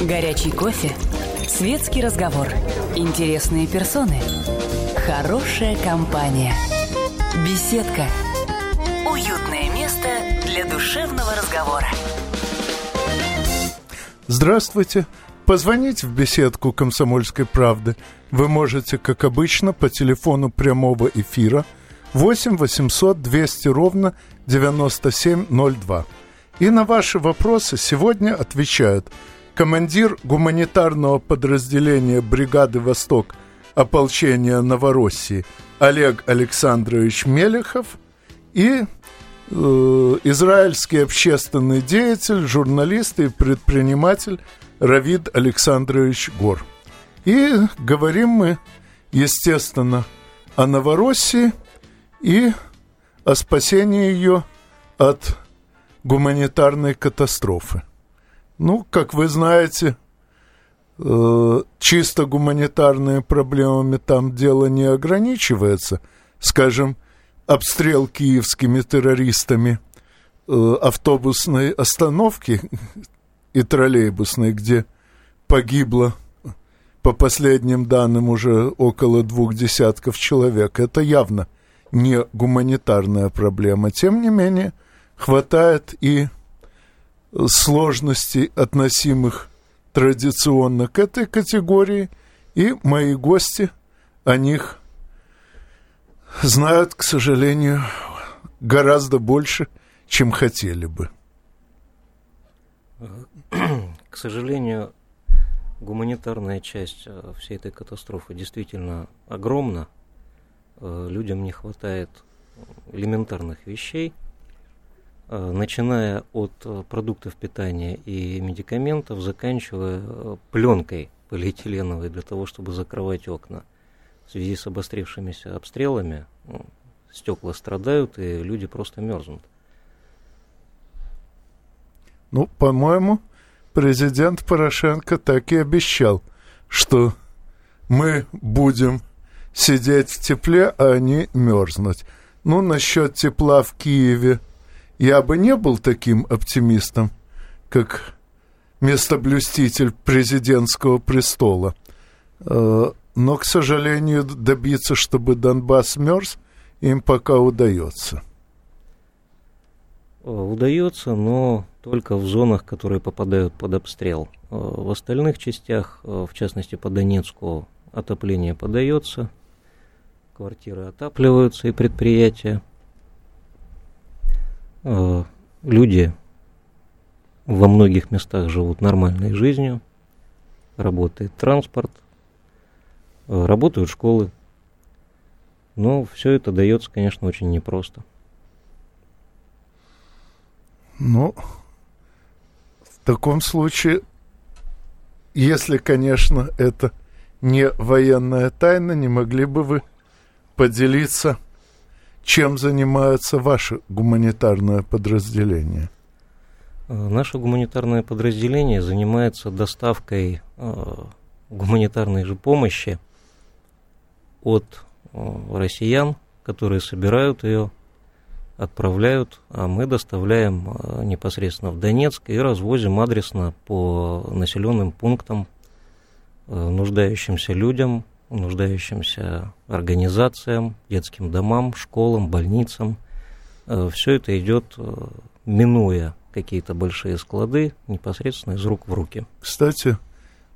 Горячий кофе. Светский разговор. Интересные персоны. Хорошая компания. Беседка. Уютное место для душевного разговора. Здравствуйте. Позвонить в беседку «Комсомольской правды» вы можете, как обычно, по телефону прямого эфира 8 800 200 ровно 9702. И на ваши вопросы сегодня отвечают командир гуманитарного подразделения бригады «Восток» ополчения Новороссии Олег Александрович Мелехов и э, израильский общественный деятель, журналист и предприниматель Равид Александрович Гор. И говорим мы, естественно, о Новороссии и о спасении ее от гуманитарной катастрофы. Ну, как вы знаете, э, чисто гуманитарными проблемами там дело не ограничивается. Скажем, обстрел киевскими террористами э, автобусной остановки и троллейбусной, где погибло, по последним данным, уже около двух десятков человек. Это явно не гуманитарная проблема. Тем не менее, хватает и сложностей, относимых традиционно к этой категории, и мои гости о них знают, к сожалению, гораздо больше, чем хотели бы. К сожалению, гуманитарная часть э, всей этой катастрофы действительно огромна. Э, людям не хватает элементарных вещей – начиная от э, продуктов питания и медикаментов, заканчивая э, пленкой полиэтиленовой для того, чтобы закрывать окна. В связи с обострившимися обстрелами ну, стекла страдают, и люди просто мерзнут. Ну, по-моему, президент Порошенко так и обещал, что мы будем сидеть в тепле, а не мерзнуть. Ну, насчет тепла в Киеве – я бы не был таким оптимистом, как местоблюститель президентского престола. Э, но, к сожалению, добиться, чтобы Донбасс мерз, им пока удается. Э, удается, но только в зонах, которые попадают под обстрел. Э, в остальных частях, в частности по Донецку, отопление подается, квартиры отапливаются и предприятия. Э, люди во многих местах живут нормальной жизнью, работает транспорт, э, работают школы. Но все это дается, конечно, очень непросто. Ну, в таком случае, если, конечно, это не военная тайна, не могли бы вы поделиться чем занимается ваше гуманитарное подразделение? Э, наше гуманитарное подразделение занимается доставкой э, гуманитарной же помощи от э, россиян, которые собирают ее, отправляют, а мы доставляем непосредственно в Донецк и развозим адресно по населенным пунктам нуждающимся людям, нуждающимся организациям, детским домам, школам, больницам. Э, Все это идет, э, минуя какие-то большие склады, непосредственно из рук в руки. Кстати,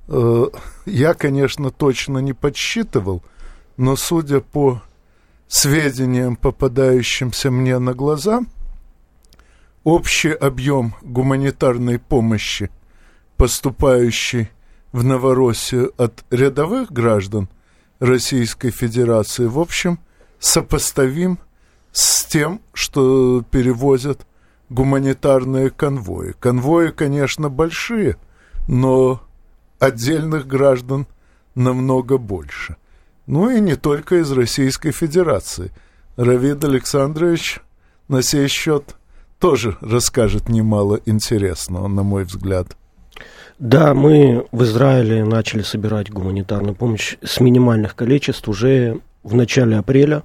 э, я, конечно, точно не подсчитывал, но судя по сведениям, попадающимся мне на глаза, общий объем гуманитарной помощи, поступающий в Новороссию от рядовых граждан, Российской Федерации, в общем, сопоставим с тем, что перевозят гуманитарные конвои. Конвои, конечно, большие, но отдельных граждан намного больше. Ну и не только из Российской Федерации. Равид Александрович на сей счет тоже расскажет немало интересного, на мой взгляд. Да, мы в Израиле начали собирать гуманитарную помощь с минимальных количеств уже в начале апреля.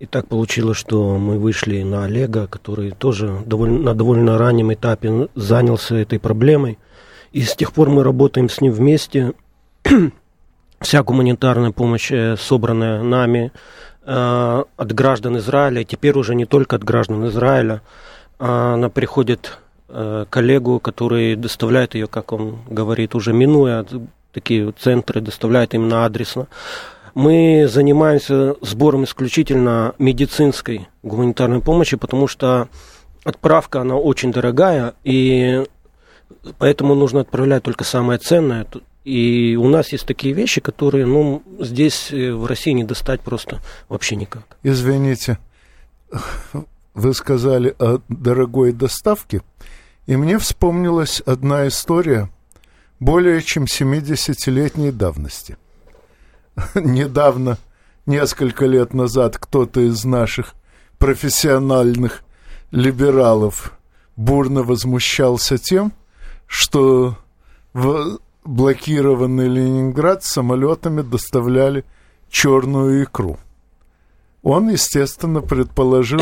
И так получилось, что мы вышли на Олега, который тоже довольно, на довольно раннем этапе занялся этой проблемой. И с тех пор мы работаем с ним вместе. Вся гуманитарная помощь, э, собранная нами э, от граждан Израиля, теперь уже не только от граждан Израиля, а она приходит коллегу, который доставляет ее, как он говорит, уже минуя такие центры, доставляет именно адресно. Мы занимаемся сбором исключительно медицинской гуманитарной помощи, потому что отправка, она очень дорогая, и поэтому нужно отправлять только самое ценное. И у нас есть такие вещи, которые, ну, здесь э, в России не достать просто вообще никак. Извините, вы сказали о дорогой доставке, и мне вспомнилась одна история более чем 70-летней давности. Недавно, несколько лет назад, кто-то из наших профессиональных либералов бурно возмущался тем, что в блокированный Ленинград самолетами доставляли черную икру. Он, естественно, предположил,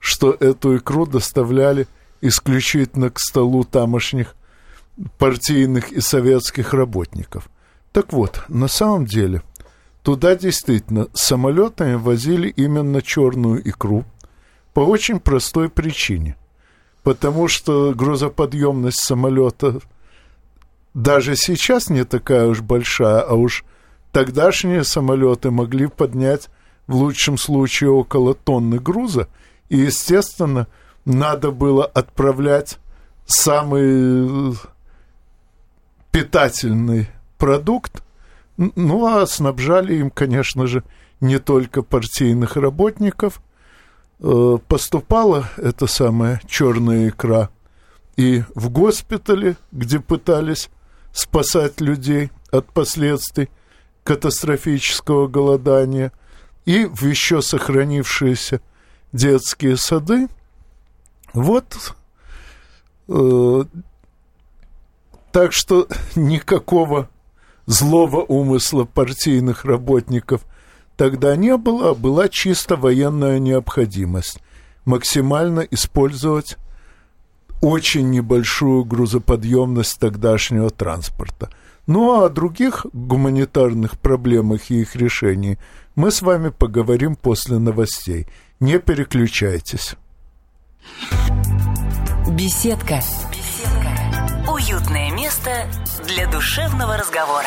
что эту икру доставляли исключительно к столу тамошних партийных и советских работников. Так вот, на самом деле, туда действительно самолетами возили именно черную икру по очень простой причине. Потому что грузоподъемность самолета даже сейчас не такая уж большая, а уж тогдашние самолеты могли поднять в лучшем случае около тонны груза, и, естественно, надо было отправлять самый питательный продукт, ну а снабжали им, конечно же, не только партийных работников. Э, поступала эта самая черная икра и в госпитале, где пытались спасать людей от последствий катастрофического голодания, и в еще сохранившиеся детские сады. Вот э, так что никакого злого умысла партийных работников тогда не было, а была чисто военная необходимость максимально использовать очень небольшую грузоподъемность тогдашнего транспорта. Ну а о других гуманитарных проблемах и их решении мы с вами поговорим после новостей. Не переключайтесь. Беседка Уютное место для душевного разговора.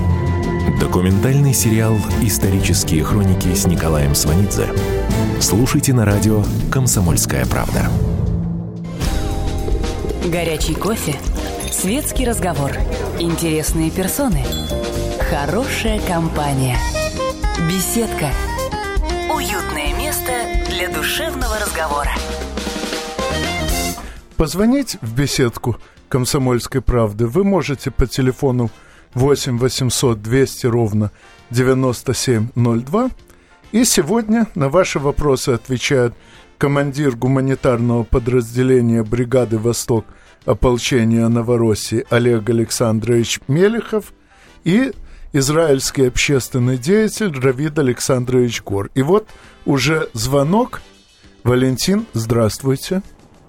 Документальный сериал «Исторические хроники» с Николаем Сванидзе. Слушайте на радио «Комсомольская правда». Горячий кофе, светский разговор, интересные персоны, хорошая компания, беседка, уютное место для душевного разговора. Позвонить в беседку «Комсомольской правды» вы можете по телефону 8 800 200 ровно 9702. И сегодня на ваши вопросы отвечает командир гуманитарного подразделения бригады «Восток» ополчения Новороссии Олег Александрович Мелехов и израильский общественный деятель Равид Александрович Гор. И вот уже звонок. Валентин, здравствуйте.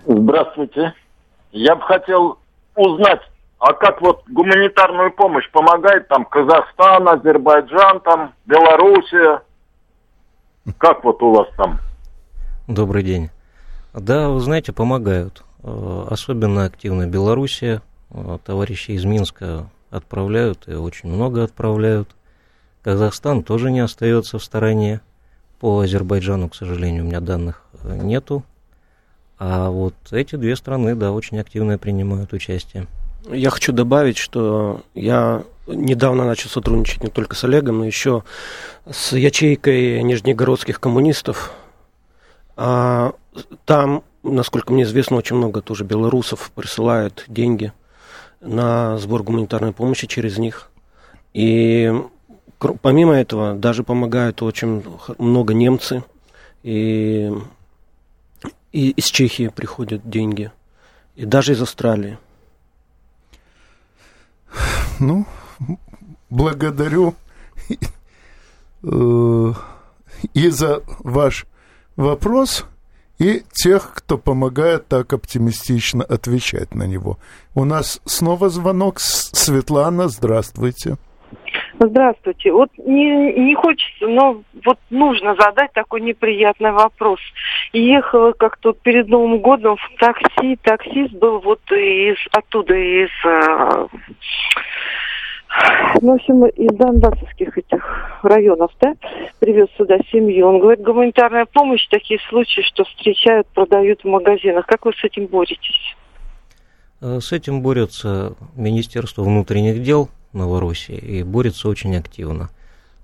Здравствуйте. Я бы хотел узнать а как вот гуманитарную помощь помогает там Казахстан, Азербайджан, там Белоруссия? Как вот у вас там? Добрый день. Да, вы знаете, помогают. Э, особенно активно Белоруссия. Э, товарищи из Минска отправляют и очень много отправляют. Казахстан тоже не остается в стороне. По Азербайджану, к сожалению, у меня данных э, нету. А вот эти две страны, да, очень активно принимают участие. Я хочу добавить, что я недавно начал сотрудничать не только с Олегом, но еще с ячейкой нижнегородских коммунистов. А там, насколько мне известно, очень много тоже белорусов присылают деньги на сбор гуманитарной помощи через них. И помимо этого даже помогают очень много немцы, И, и из Чехии приходят деньги. И даже из Австралии. Ну, благодарю э, и за ваш вопрос, и тех, кто помогает так оптимистично отвечать на него. У нас снова звонок. Светлана, здравствуйте. Здравствуйте. Вот не, не хочется, но вот нужно задать такой неприятный вопрос. Ехала как тут перед Новым годом в такси. Таксист был вот из оттуда, из ну, в общем, из донбассовских этих районов, да, привез сюда семью. Он говорит, гуманитарная помощь, такие случаи, что встречают, продают в магазинах. Как вы с этим боретесь? Э, с этим борется Министерство внутренних дел Новороссии и борется очень активно.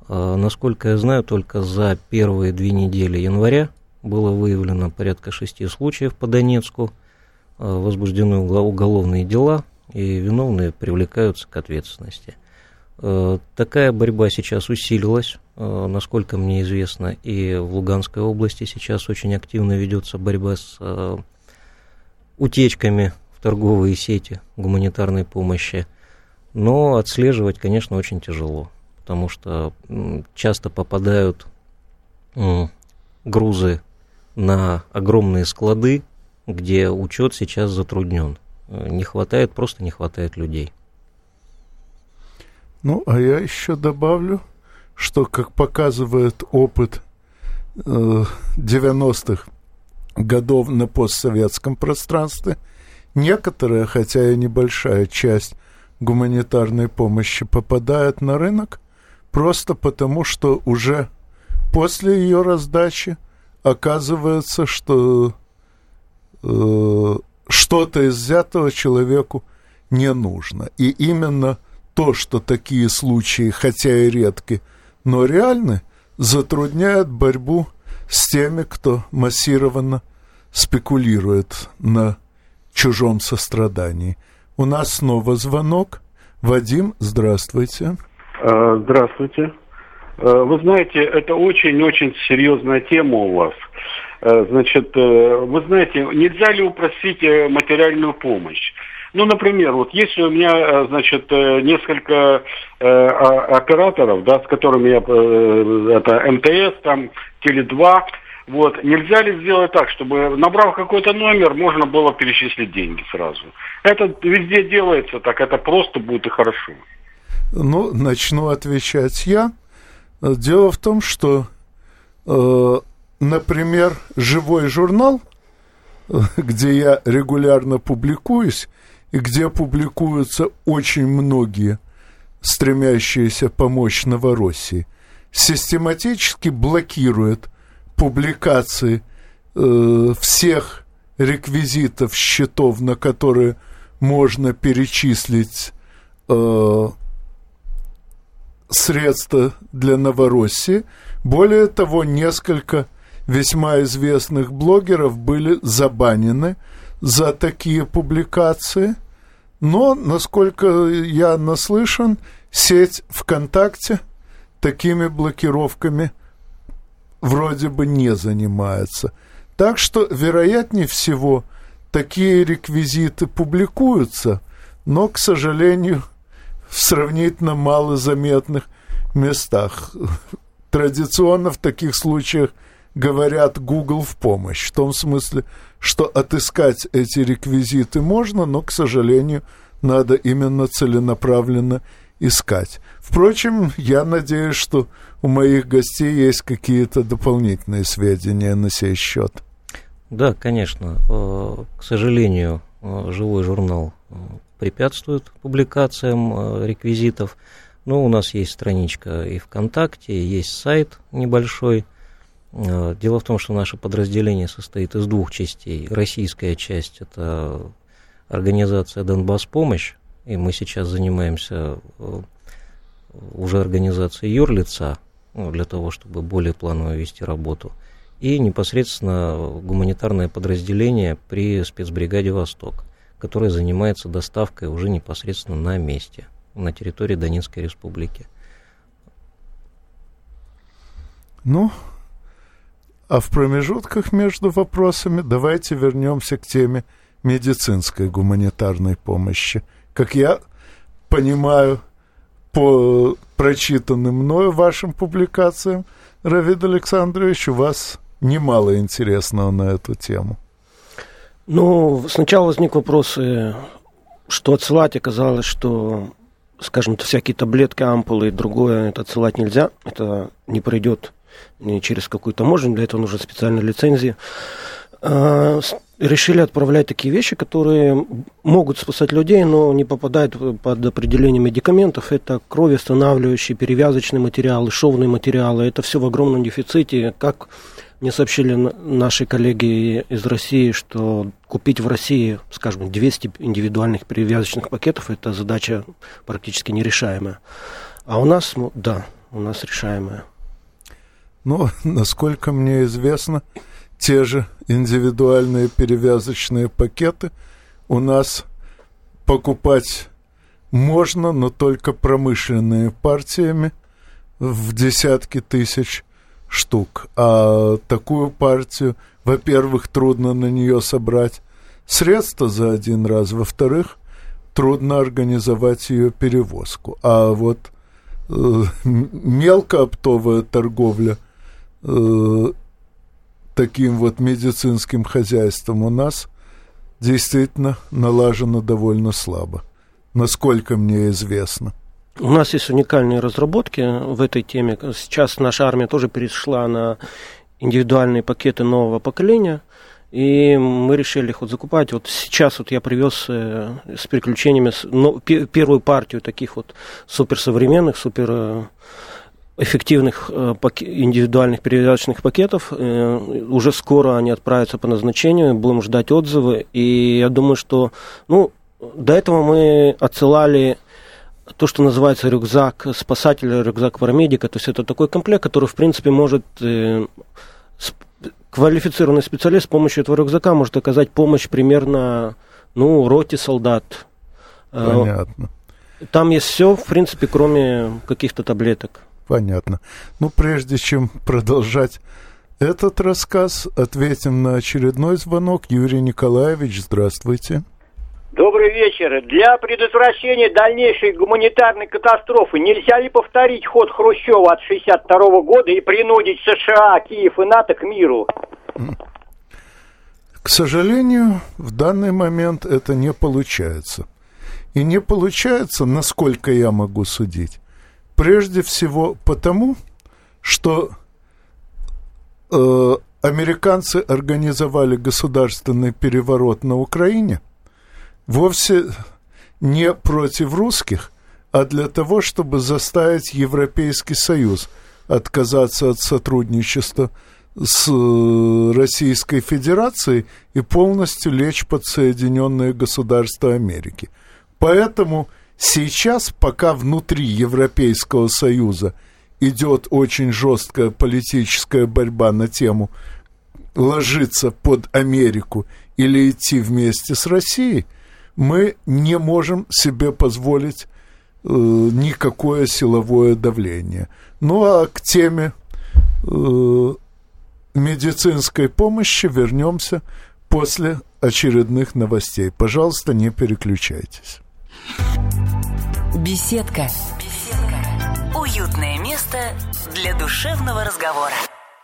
Э, насколько я знаю, только за первые две недели января было выявлено порядка шести случаев по Донецку, э, возбуждены уголовные дела, и виновные привлекаются к ответственности. Э, такая борьба сейчас усилилась, э, насколько мне известно, и в Луганской области сейчас очень активно ведется борьба с э, утечками в торговые сети гуманитарной помощи. Но отслеживать, конечно, очень тяжело, потому что часто попадают грузы на огромные склады, где учет сейчас затруднен. Не хватает, просто не хватает людей. Ну, а я еще добавлю, что, как показывает опыт э, 90-х годов на постсоветском пространстве, некоторая, хотя и небольшая часть гуманитарной помощи попадает на рынок просто потому, что уже после ее раздачи оказывается, что э, что-то из взятого человеку не нужно. И именно то, что такие случаи, хотя и редки, но реальны, затрудняет борьбу с теми, кто массированно спекулирует на чужом сострадании. У нас снова звонок. Вадим, здравствуйте. А, здравствуйте. А, вы знаете, это очень-очень серьезная тема у вас. А, значит, э, вы знаете, нельзя ли упростить э, материальную помощь? Ну, например, вот если у меня, э, значит, э, несколько э, операторов, да, с которыми я, это МТС, там, Теле2, вот, нельзя ли сделать так, чтобы, набрав какой-то номер, можно было перечислить деньги сразу? Это везде делается так, это просто будет и хорошо. Ну, начну отвечать я. Дело в том, что, э, например, живой журнал, где я регулярно публикуюсь, где публикуются очень многие стремящиеся помочь Новороссии, систематически блокирует публикации э, всех реквизитов счетов, на которые можно перечислить э, средства для Новороссии. Более того, несколько весьма известных блогеров были забанены за такие публикации. Но, насколько я наслышан, сеть ВКонтакте такими блокировками вроде бы не занимается. Так что, вероятнее всего, такие реквизиты публикуются, но, к сожалению, в сравнительно малозаметных местах. Традиционно в таких случаях говорят Google в помощь, в том смысле, что отыскать эти реквизиты можно, но, к сожалению, надо именно целенаправленно искать. Впрочем, я надеюсь, что у моих гостей есть какие-то дополнительные сведения на сей счет. Да, конечно. Э, к сожалению, э, живой журнал э, препятствует публикациям реквизитов. Но у нас есть страничка и ВКонтакте, есть сайт небольшой – дело в том, что наше подразделение состоит из двух частей. Российская часть – это организация «Донбасс помощь», и мы сейчас занимаемся э, уже организацией юрлица, ну, для того, чтобы более планово вести работу, и непосредственно гуманитарное подразделение при спецбригаде «Восток», которое занимается доставкой уже непосредственно на месте, на территории Донецкой республики. Ну, А в промежутках между вопросами давайте вернемся к теме медицинской гуманитарной помощи. Как я понимаю, по прочитанным мною вашим публикациям, Равид Александрович, у вас немало интересного на эту тему. Ну, сначала возник вопрос, э, что отсылать, оказалось, что, скажем, всякие таблетки, ампулы и другое это отсылать нельзя, это не пройдет не через какую-то таможню, для этого нужна специальная лицензия. А, решили отправлять такие вещи, которые могут спасать людей, но не попадают под определение медикаментов. Это кровь останавливающие, перевязочные материалы, шовные материалы. Это все в огромном дефиците. Как мне сообщили наши коллеги из России, что купить в России, скажем, 200 индивидуальных перевязочных пакетов – это задача практически нерешаемая. А у нас, ну, да, у нас решаемая. Ну, насколько мне известно, те же индивидуальные перевязочные пакеты у нас покупать можно, но только промышленными партиями в десятки тысяч штук. А такую партию, во-первых, трудно на нее собрать средства за один раз, во-вторых, трудно организовать ее перевозку. А вот э, мелкооптовая торговля э, таким вот медицинским хозяйством у нас действительно налажено довольно слабо, насколько мне известно. У нас есть уникальные разработки в этой теме. Сейчас наша армия тоже перешла на индивидуальные пакеты нового поколения, и мы решили их вот закупать. Вот сейчас вот я привез э, с приключениями ну, первую партию таких вот суперсовременных, супер э, эффективных э, индивидуальных перевязочных пакетов. Э, уже скоро они отправятся по назначению, будем ждать отзывы. И я думаю, что ну, до этого мы отсылали то, что называется рюкзак спасателя, рюкзак парамедика. То есть это такой комплект, который, в принципе, может э, квалифицированный специалист с помощью этого рюкзака может оказать помощь примерно ну, роте солдат. Понятно. Там есть все, в принципе, кроме каких-то таблеток. Понятно. Ну, прежде чем продолжать этот рассказ, ответим на очередной звонок. Юрий Николаевич, здравствуйте. Добрый вечер. Для предотвращения дальнейшей гуманитарной катастрофы нельзя ли повторить ход Хрущева от 1962 года и принудить США, Киев и НАТО к миру? К сожалению, в данный момент это не получается. И не получается, насколько я могу судить, Прежде всего потому, что э, американцы организовали государственный переворот на Украине вовсе не против русских, а для того, чтобы заставить Европейский Союз отказаться от сотрудничества с э, Российской Федерацией и полностью лечь под Соединенные Государства Америки. Поэтому Сейчас, пока внутри Европейского Союза идет очень жесткая политическая борьба на тему ложиться под Америку или идти вместе с Россией, мы не можем себе позволить э, никакое силовое давление. Ну а к теме э, медицинской помощи вернемся после очередных новостей. Пожалуйста, не переключайтесь. Беседка. Беседка. Уютное место для душевного разговора.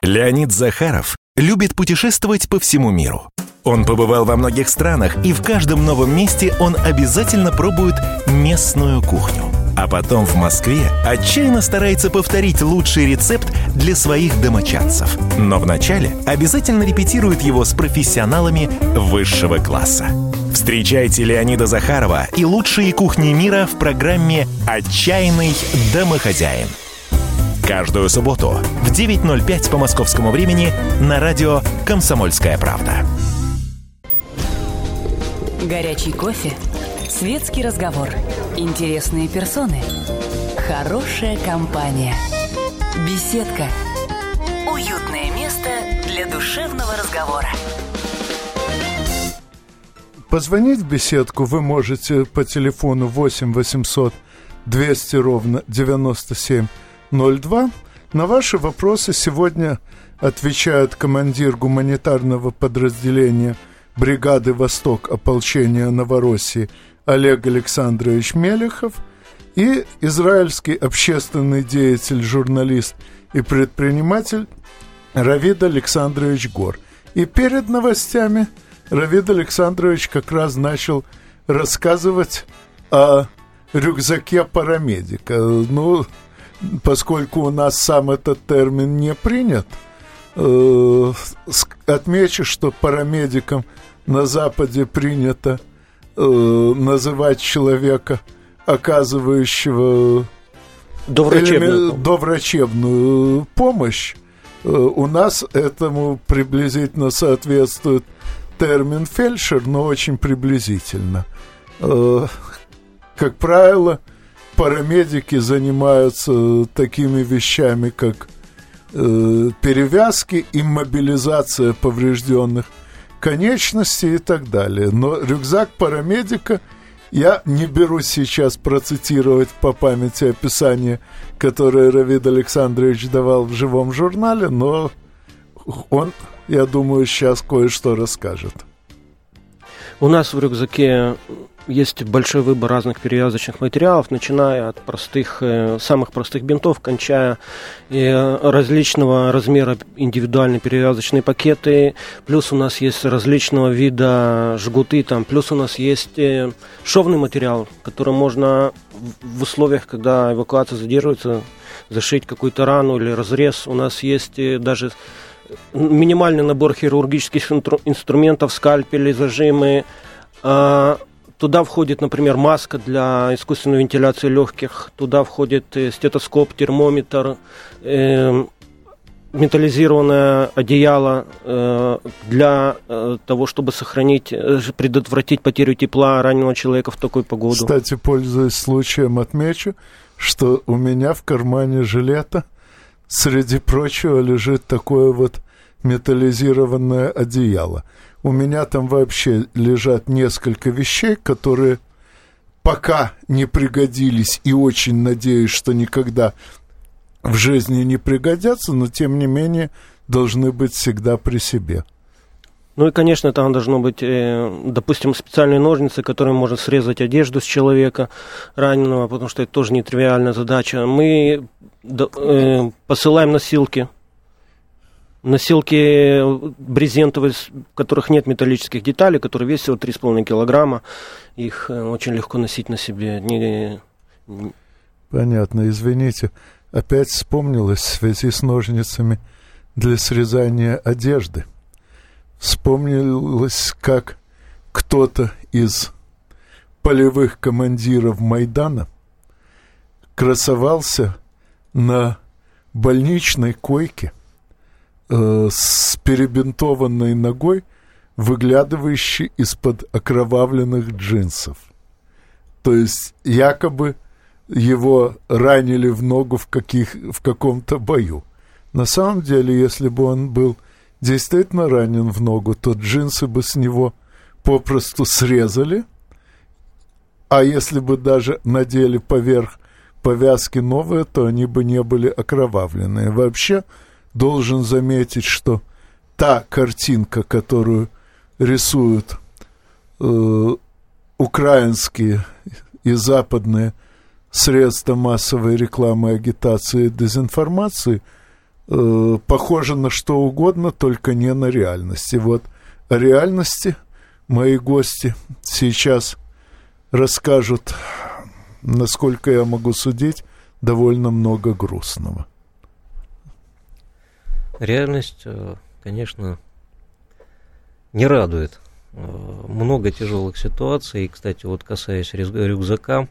Леонид Захаров любит путешествовать по всему миру. Он побывал во многих странах, и в каждом новом месте он обязательно пробует местную кухню. А потом в Москве отчаянно старается повторить лучший рецепт для своих домочадцев. Но вначале обязательно репетирует его с профессионалами высшего класса. Встречайте Леонида Захарова и лучшие кухни мира в программе «Отчаянный домохозяин». Каждую субботу в 9.05 по московскому времени на радио «Комсомольская правда». Горячий кофе, светский разговор, интересные персоны, хорошая компания, беседка, уютное место для душевного разговора. Позвонить в беседку вы можете по телефону 8 800 200 ровно 9702. На ваши вопросы сегодня отвечают командир гуманитарного подразделения бригады «Восток» ополчения Новороссии Олег Александрович Мелехов и израильский общественный деятель, журналист и предприниматель Равид Александрович Гор. И перед новостями Равид Александрович как раз начал рассказывать о рюкзаке парамедика. Ну, поскольку у нас сам этот термин не принят, э, отмечу, что парамедиком на Западе принято э, называть человека, оказывающего доврачебную, элеме- доврачебную помощь. Э, у нас этому приблизительно соответствует термин фельдшер, но очень приблизительно. Э, как правило, парамедики занимаются такими вещами, как э, перевязки, иммобилизация поврежденных конечностей и так далее. Но рюкзак парамедика я не берусь сейчас процитировать по памяти описание, которое Равид Александрович давал в живом журнале, но он, я думаю, сейчас кое-что расскажет. У нас в рюкзаке есть большой выбор разных перевязочных материалов, начиная от простых, э, самых простых бинтов, кончая э, различного размера индивидуальные перевязочные пакеты. Плюс у нас есть различного вида жгуты, там, плюс у нас есть э, шовный материал, который можно в условиях, когда эвакуация задерживается, зашить какую-то рану или разрез. У нас есть даже минимальный набор хирургических инструментов, скальпели, зажимы. А, туда входит, например, маска для искусственной вентиляции легких, туда входит э, стетоскоп, термометр, э, металлизированное одеяло э, для того, чтобы сохранить, предотвратить потерю тепла раненого человека в такую погоду. Кстати, пользуясь случаем, отмечу, что у меня в кармане жилета среди прочего лежит такое вот металлизированное одеяло. У меня там вообще лежат несколько вещей, которые пока не пригодились и очень надеюсь, что никогда в жизни не пригодятся, но тем не менее должны быть всегда при себе. Ну и, конечно, там должно быть, э, допустим, специальные ножницы, которые можно срезать одежду с человека раненого, потому что это тоже нетривиальная задача. Мы э, посылаем носилки Носилки брезентовые, в которых нет металлических деталей, которые весят 3,5 килограмма. Их э, очень легко носить на себе. Не... Понятно, извините. Опять вспомнилось в связи с ножницами для срезания одежды. Вспомнилось, как кто-то из полевых командиров Майдана красовался на больничной койке – э, с перебинтованной ногой, выглядывающей из-под окровавленных джинсов. То есть якобы его ранили в ногу в, каких, в каком-то бою. На самом деле, если бы он был действительно ранен в ногу, то джинсы бы с него попросту срезали, а если бы даже надели поверх повязки новые, то они бы не были окровавленные. Вообще, должен заметить, что та картинка, которую рисуют э, украинские и западные средства массовой рекламы, агитации и дезинформации, э, похожа на что угодно, только не на реальности. Вот реальности мои гости сейчас расскажут, насколько я могу судить, довольно много грустного. Реальность, э, конечно, не радует. Э, много тяжелых ситуаций. И, кстати, вот касаясь рюкзака,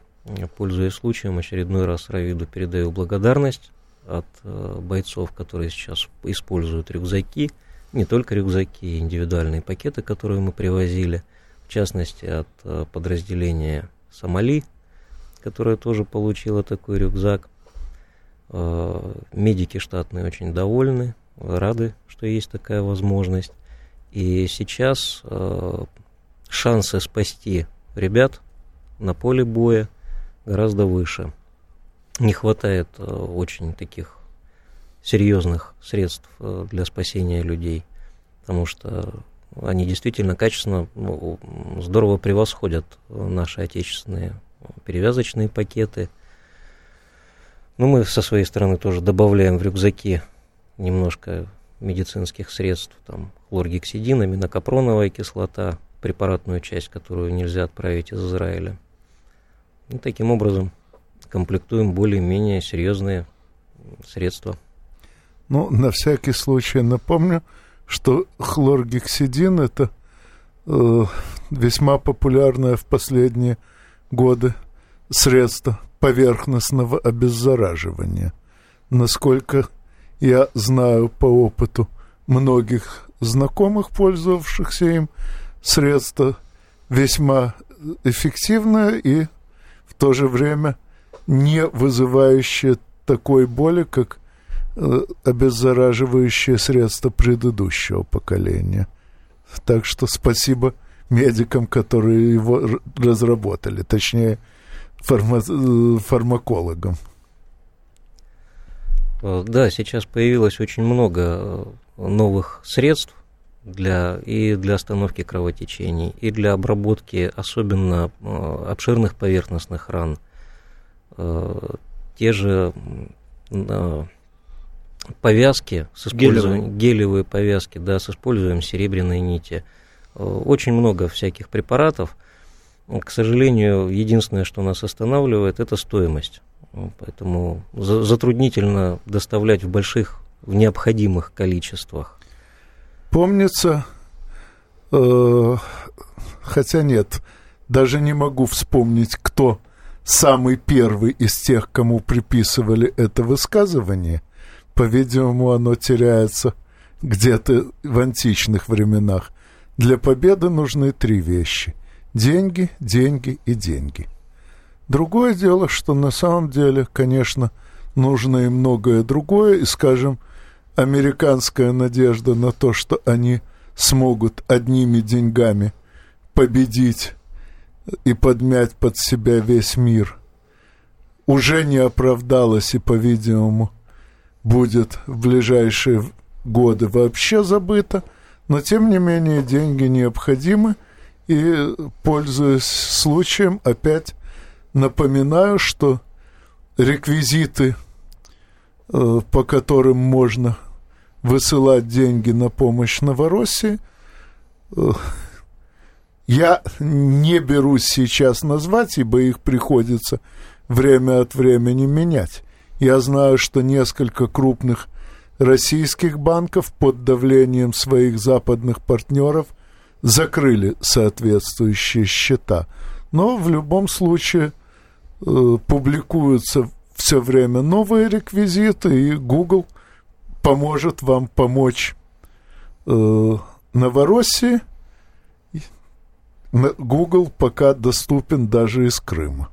пользуясь случаем, очередной раз Равиду передаю благодарность от э, бойцов, которые сейчас используют рюкзаки, не только рюкзаки, индивидуальные пакеты, которые мы привозили, в частности, от подразделения Сомали, которое тоже получило такой рюкзак. Медики штатные очень довольны, рады, что есть такая возможность. И сейчас э, шансы спасти ребят на поле боя гораздо выше. Не хватает э, очень таких серьезных средств э, для спасения людей, потому что они действительно качественно, ну, здорово превосходят наши отечественные перевязочные пакеты. Ну, мы со своей стороны тоже добавляем в рюкзаки немножко медицинских средств, там хлоргексидин, аминокапроновая кислота, препаратную часть, которую нельзя отправить из Израиля. И таким образом комплектуем более-менее серьезные средства. Ну, на всякий случай напомню, что хлоргексидин это э, весьма популярное в последние годы средство поверхностного обеззараживания. Насколько я знаю по опыту многих знакомых, пользовавшихся им, средство весьма эффективное и в то же время не вызывающее такой боли, как э, обеззараживающее средство предыдущего поколения. Так что спасибо медикам, которые его разработали, точнее фарма э, фармакологам. Э, да, сейчас появилось очень много новых средств для, и для остановки кровотечений, и для обработки особенно обширных поверхностных ран – те же э, повязки с использованием гелевые. гелевые повязки, да, с использованием серебряной нити. Э, очень много всяких препаратов. К сожалению, единственное, что нас останавливает, это стоимость. Поэтому затруднительно доставлять в больших, в необходимых количествах. Помнится, э, хотя нет, даже не могу вспомнить, кто самый первый из тех, кому приписывали это высказывание, по-видимому, оно теряется где-то в античных временах. Для победы нужны три вещи – деньги, деньги и деньги. Другое дело, что на самом деле, конечно, нужно и многое другое, и, скажем, американская надежда на то, что они смогут одними деньгами победить и подмять под себя весь мир, уже не оправдалась и, по-видимому, будет в ближайшие годы вообще забыта, но, тем не менее, деньги необходимы, и, пользуясь случаем, опять напоминаю, что реквизиты, э, по которым можно высылать деньги на помощь Новороссии, э, я не берусь сейчас назвать, ибо их приходится время от времени менять. Я знаю, что несколько крупных российских банков под давлением своих западных партнеров закрыли соответствующие счета. Но в любом случае э, публикуются все время новые реквизиты, и Google поможет вам помочь э, Новороссии – Google пока доступен даже из Крыма.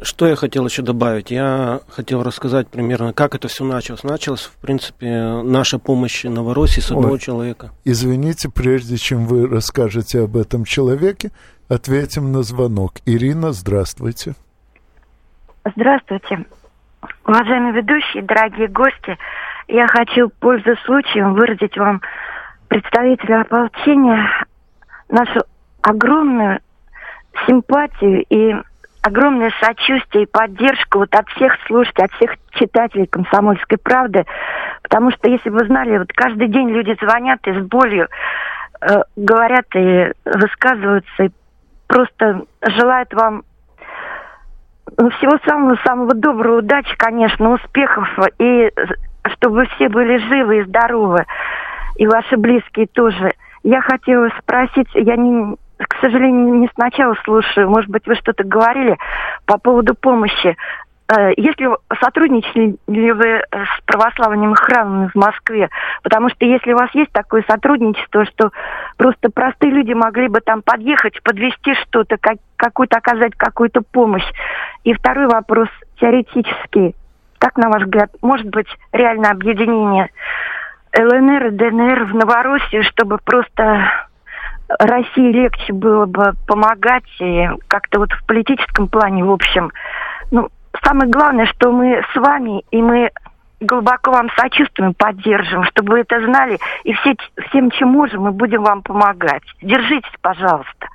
Что я хотел еще добавить? Я хотел рассказать примерно, как это все началось. Началось, в принципе, наша помощь Новороссии с одного Ой, человека. Извините, прежде чем вы расскажете об этом человеке, ответим на звонок. Ирина, здравствуйте. Здравствуйте. Уважаемые ведущие, дорогие гости, я хочу, пользуясь случаем, выразить вам представители ополчения нашу огромную симпатию и огромное сочувствие и поддержку вот от всех слушателей, от всех читателей «Комсомольской правды», потому что, если бы вы знали, вот каждый день люди звонят и с болью э, говорят и высказываются, и просто желают вам ну, всего самого-самого доброго, удачи, конечно, успехов, и чтобы все были живы и здоровы и ваши близкие тоже. Я хотела спросить, я не, к сожалению, не сначала слушаю, может быть, вы что-то говорили по поводу помощи. Э, если сотрудничали ли вы с православными храмами в Москве? Потому что если у вас есть такое сотрудничество, что просто простые люди могли бы там подъехать, подвести что-то, как, какую-то оказать какую-то помощь. И второй вопрос теоретический. Как, на ваш взгляд, может быть реально объединение ЛНР ДНР в Новороссию, чтобы просто России легче было бы помогать и как-то вот в политическом плане, в общем, ну, самое главное, что мы с вами, и мы глубоко вам сочувствуем, поддержим, чтобы вы это знали, и все, всем, чем можем, мы будем вам помогать. Держитесь, пожалуйста.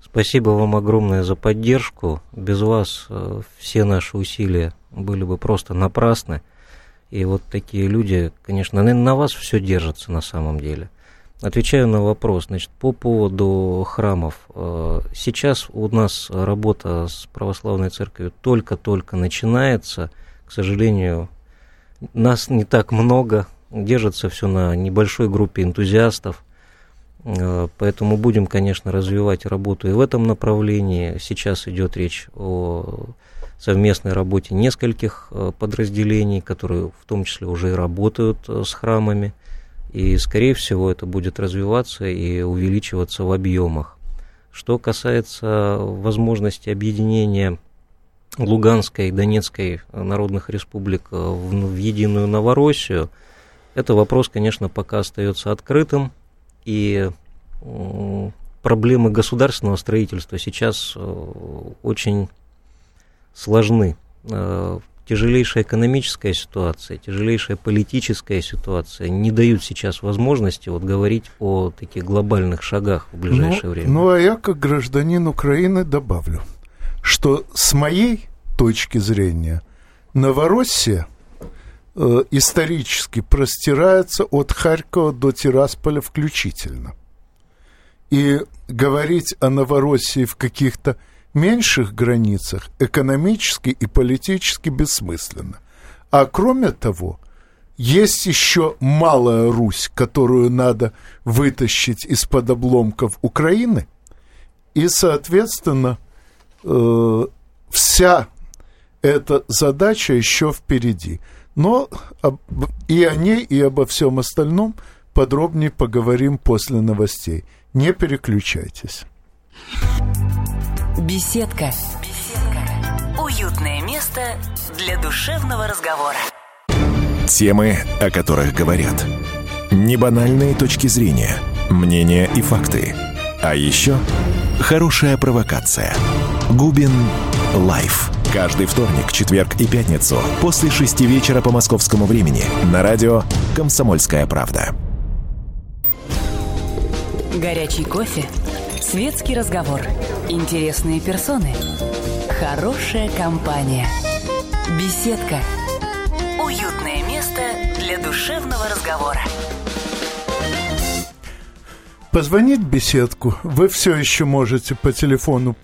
Спасибо вам огромное за поддержку. Без вас э, все наши усилия были бы просто напрасны. И вот такие люди, конечно, на вас все держится на самом деле. Отвечаю на вопрос. Значит, по поводу храмов. Э, сейчас у нас работа с православной церковью только-только начинается. К сожалению, нас не так много. Держится все на небольшой группе энтузиастов. Э, поэтому будем, конечно, развивать работу и в этом направлении. Сейчас идет речь о совместной работе нескольких э, подразделений, которые в том числе уже и работают э, с храмами. И, скорее всего, это будет развиваться и увеличиваться в объемах. Что касается возможности объединения Луганской и Донецкой народных республик в, в единую Новороссию, это вопрос, конечно, пока остается открытым и проблемы государственного строительства сейчас э, очень сложны. Э, тяжелейшая экономическая ситуация, тяжелейшая политическая ситуация не дают сейчас возможности вот говорить о таких глобальных шагах в ближайшее ну, время. Ну, а я, как гражданин Украины, добавлю, что с моей точки зрения Новороссия э, исторически простирается от Харькова до Тирасполя включительно. И говорить о Новороссии в каких-то меньших границах экономически и политически бессмысленно. А кроме того, есть еще Малая Русь, которую надо вытащить из-под обломков Украины, и, соответственно, э, вся эта задача еще впереди. Но об, и о ней, и обо всем остальном подробнее поговорим после новостей. Не переключайтесь. Беседка. Беседка. Уютное место для душевного разговора. Темы, о которых говорят. Небанальные точки зрения, мнения и факты. А еще хорошая провокация. Губин Live. Каждый вторник, четверг и пятницу после шести вечера по московскому времени на радио «Комсомольская правда». Горячий кофе, светский разговор, интересные персоны, хорошая компания, беседка, уютное место для душевного разговора. Позвонить в беседку вы все еще можете по телефону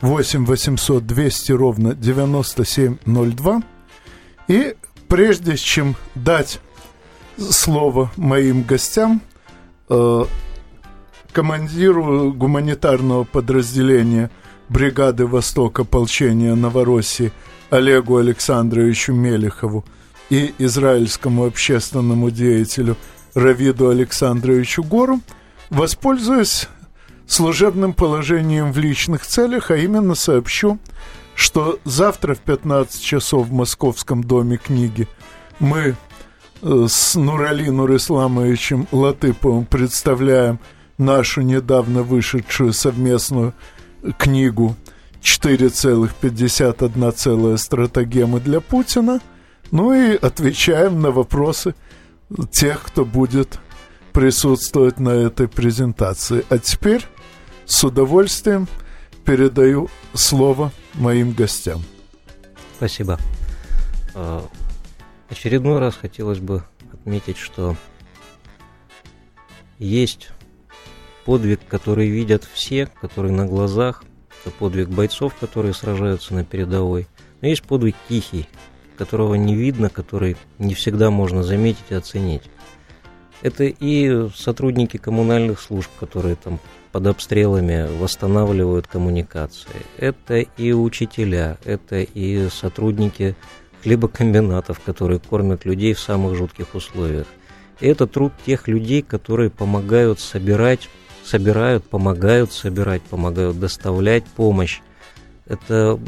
8 800 200 ровно 9702. И прежде чем дать слово моим гостям, э, командиру гуманитарного подразделения бригады «Восток» ополчения Новороссии Олегу Александровичу Мелехову и израильскому общественному деятелю Равиду Александровичу Гору, воспользуюсь служебным положением в личных целях, а именно сообщу, что завтра в 15 часов в Московском доме книги мы э, с Нурали Нурисламовичем Латыповым представляем нашу недавно вышедшую совместную книгу 4,51 стратегемы для Путина, ну и отвечаем на вопросы тех, кто будет присутствовать на этой презентации. А теперь с удовольствием передаю слово моим гостям. Спасибо. А, очередной раз хотелось бы отметить, что есть подвиг, который видят все, который на глазах, это подвиг бойцов, которые сражаются на передовой. Но есть подвиг тихий, которого не видно, который не всегда можно заметить и оценить. Это и сотрудники коммунальных служб, которые там под обстрелами восстанавливают коммуникации. Это и учителя, это и сотрудники хлебокомбинатов, которые кормят людей в самых жутких условиях. И это труд тех людей, которые помогают собирать собирают, помогают собирать, помогают доставлять помощь. Это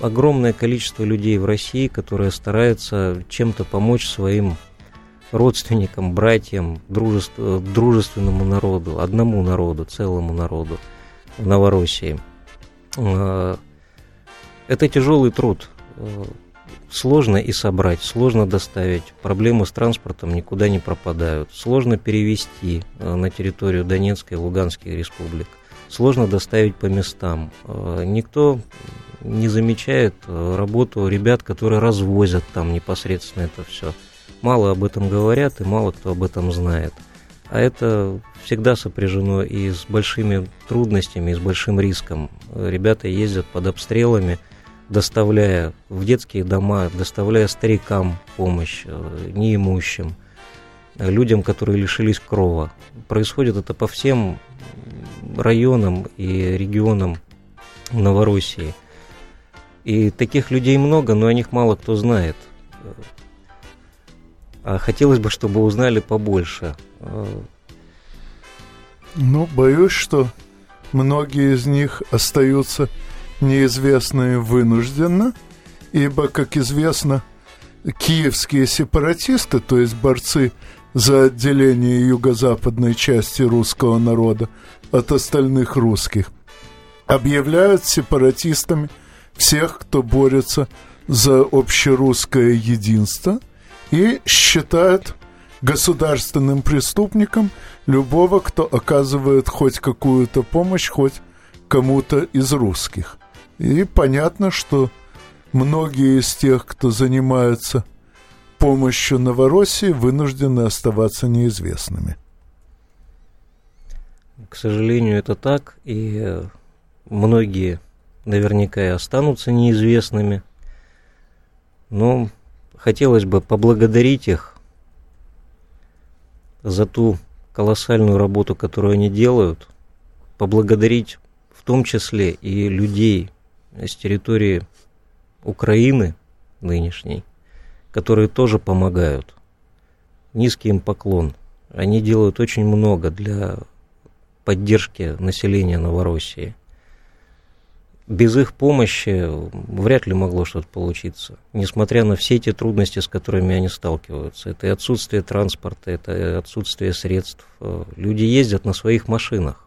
огромное количество людей в России, которые стараются чем-то помочь своим родственникам, братьям, дружеств, дружественному народу, одному народу, целому народу в Новороссии. А, это тяжелый труд. Сложно и собрать, сложно доставить, проблемы с транспортом никуда не пропадают, сложно перевести на территорию Донецкой и Луганской республик, сложно доставить по местам. Никто не замечает работу ребят, которые развозят там непосредственно это все. Мало об этом говорят и мало кто об этом знает. А это всегда сопряжено и с большими трудностями, и с большим риском. Ребята ездят под обстрелами, доставляя в детские дома, доставляя старикам помощь, э, неимущим, людям, которые лишились крова. Происходит это по всем районам и регионам Новороссии. И таких людей много, но о них мало кто знает. А хотелось бы, чтобы узнали побольше. Ну, боюсь, что многие из них остаются неизвестные вынужденно, ибо, как известно, киевские сепаратисты, то есть борцы за отделение юго-западной части русского народа от остальных русских, объявляют сепаратистами всех, кто борется за общерусское единство и считают государственным преступником любого, кто оказывает хоть какую-то помощь, хоть кому-то из русских. И понятно, что многие из тех, кто занимается помощью Новороссии, вынуждены оставаться неизвестными. К сожалению, это так, и многие наверняка и останутся неизвестными. Но хотелось бы поблагодарить их за ту колоссальную работу, которую они делают, поблагодарить в том числе и людей с территории Украины нынешней, которые тоже помогают. Низкий им поклон. Они делают очень много для поддержки населения Новороссии – без их помощи вряд ли могло что-то получиться, несмотря на все те трудности, с которыми они сталкиваются. Это и отсутствие транспорта, это и отсутствие средств. Люди ездят на своих машинах,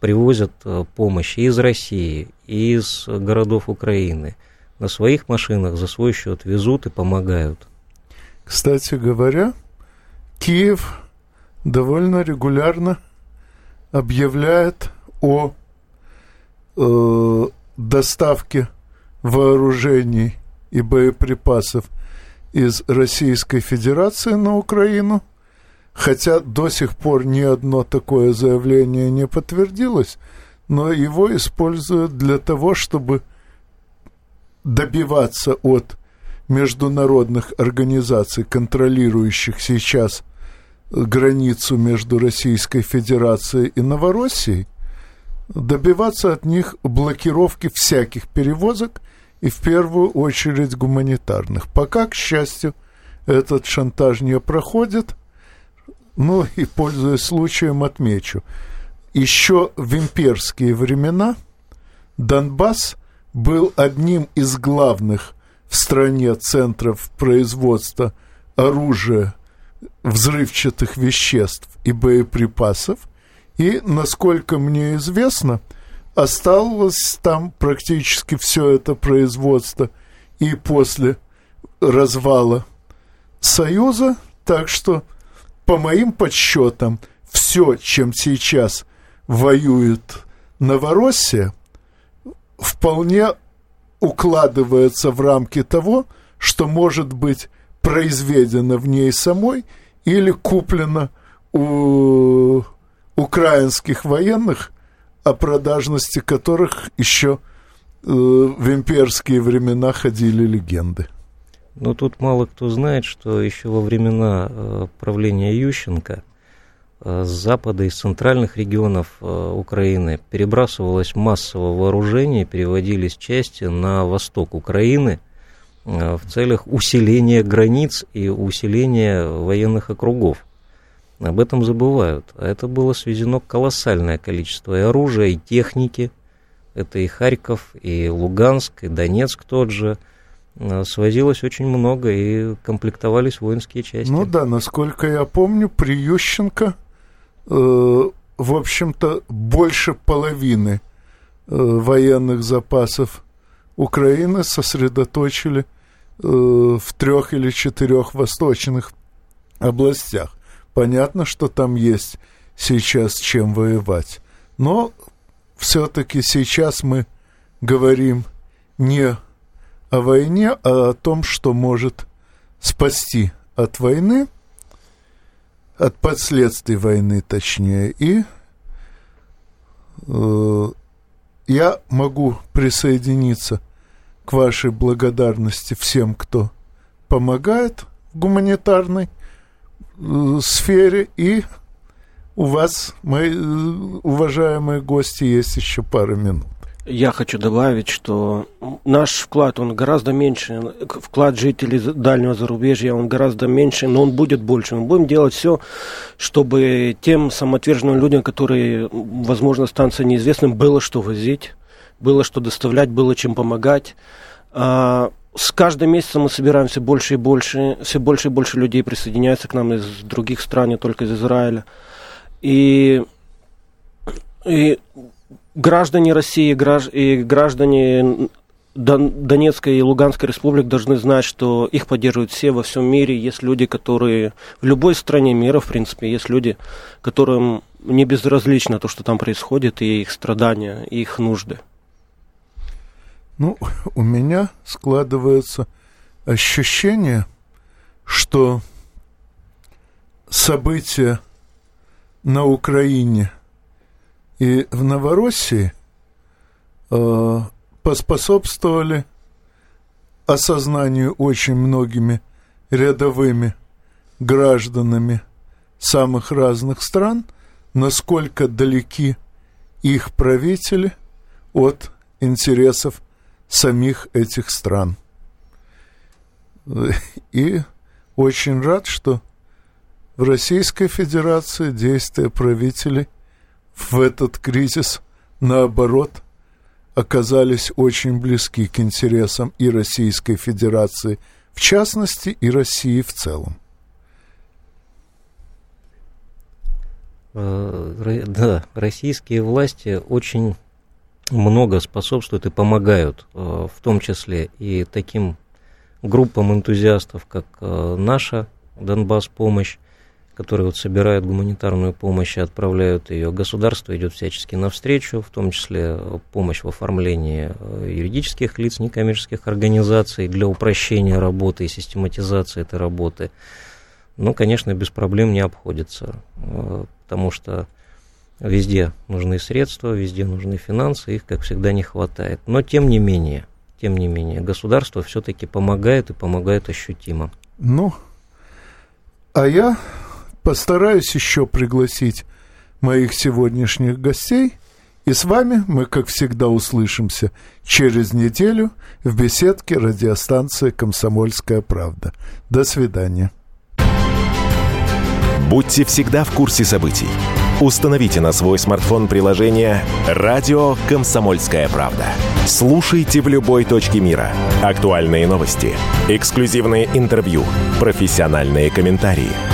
привозят э, помощь из России, из городов Украины. На своих машинах за свой счет везут и помогают. Кстати говоря, Киев довольно регулярно объявляет о э, доставки вооружений и боеприпасов из Российской Федерации на Украину, хотя до сих пор ни одно такое заявление не подтвердилось, но его используют для того, чтобы добиваться от международных организаций, контролирующих сейчас границу между Российской Федерацией и Новороссией, добиваться от них блокировки всяких перевозок и в первую очередь гуманитарных. Пока, к счастью, этот шантаж не проходит. Ну и, пользуясь случаем, отмечу. Еще в имперские времена Донбасс был одним из главных в стране центров производства оружия, взрывчатых веществ и боеприпасов – и, насколько мне известно, осталось там практически все это производство и после развала Союза. Так что, по моим подсчетам, все, чем сейчас воюет Новороссия, вполне укладывается в рамки того, что может быть произведено в ней самой или куплено у украинских военных, о продажности которых еще э, в имперские времена ходили легенды. Но тут мало кто знает, что еще во времена э, правления Ющенко э, с запада и с центральных регионов э, Украины перебрасывалось массово вооружение, переводились части на восток Украины в целях усиления границ и усиления военных округов. Об этом забывают. А это было сведено колоссальное количество и оружия, и техники. Это и Харьков, и Луганск, и Донецк тот же. А, свозилось очень много, и комплектовались воинские части. Ну да, насколько я помню, при Ющенко, э, в общем-то, больше половины э, военных запасов Украины сосредоточили э, в трех или четырех восточных областях. Понятно, что там есть сейчас чем воевать. Но все-таки сейчас мы говорим не о войне, а о том, что может спасти от войны, от последствий войны точнее. И э, я могу присоединиться к вашей благодарности всем, кто помогает в гуманитарной э, сфере. И у вас, мои э, уважаемые гости, есть еще пара минут. Я хочу добавить, что наш вклад, он гораздо меньше, вклад жителей дальнего зарубежья, он гораздо меньше, но он будет больше. Мы будем делать все, чтобы тем самоотверженным людям, которые, возможно, станция неизвестным, было что возить, было что доставлять, было чем помогать. А, с каждым месяцем мы собираем все больше и больше, все больше и больше людей присоединяются к нам из других стран, не только из Израиля. И, и граждане России и граждане Донецкой и Луганской республик должны знать, что их поддерживают все во всем мире. Есть люди, которые в любой стране мира, в принципе, есть люди, которым не безразлично то, что там происходит, и их страдания, и их нужды. Ну, у меня складывается ощущение, что события на Украине – и в Новороссии э, поспособствовали осознанию очень многими рядовыми гражданами самых разных стран, насколько далеки их правители от интересов самих этих стран. И очень рад, что в Российской Федерации действия правителей в этот кризис, наоборот, оказались очень близки к интересам и Российской Федерации, в частности, и России в целом. Э, да, российские власти очень много способствуют и помогают, э, в том числе и таким группам энтузиастов, как э, наша Донбасс помощь, которые вот собирают гуманитарную помощь и отправляют ее. Государство идет всячески навстречу, в том числе помощь в оформлении э, юридических лиц, некоммерческих организаций для упрощения работы и систематизации этой работы. Ну, конечно, без проблем не обходится, э, потому что везде нужны средства, везде нужны финансы, их, как всегда, не хватает. Но, тем не менее, тем не менее, государство все-таки помогает и помогает ощутимо. Ну, а я Постараюсь еще пригласить моих сегодняшних гостей. И с вами мы, как всегда, услышимся через неделю в беседке радиостанции «Комсомольская правда». До свидания. Будьте всегда в курсе событий. Установите на свой смартфон приложение «Радио Комсомольская правда». Слушайте в любой точке мира. Актуальные новости, эксклюзивные интервью, профессиональные комментарии –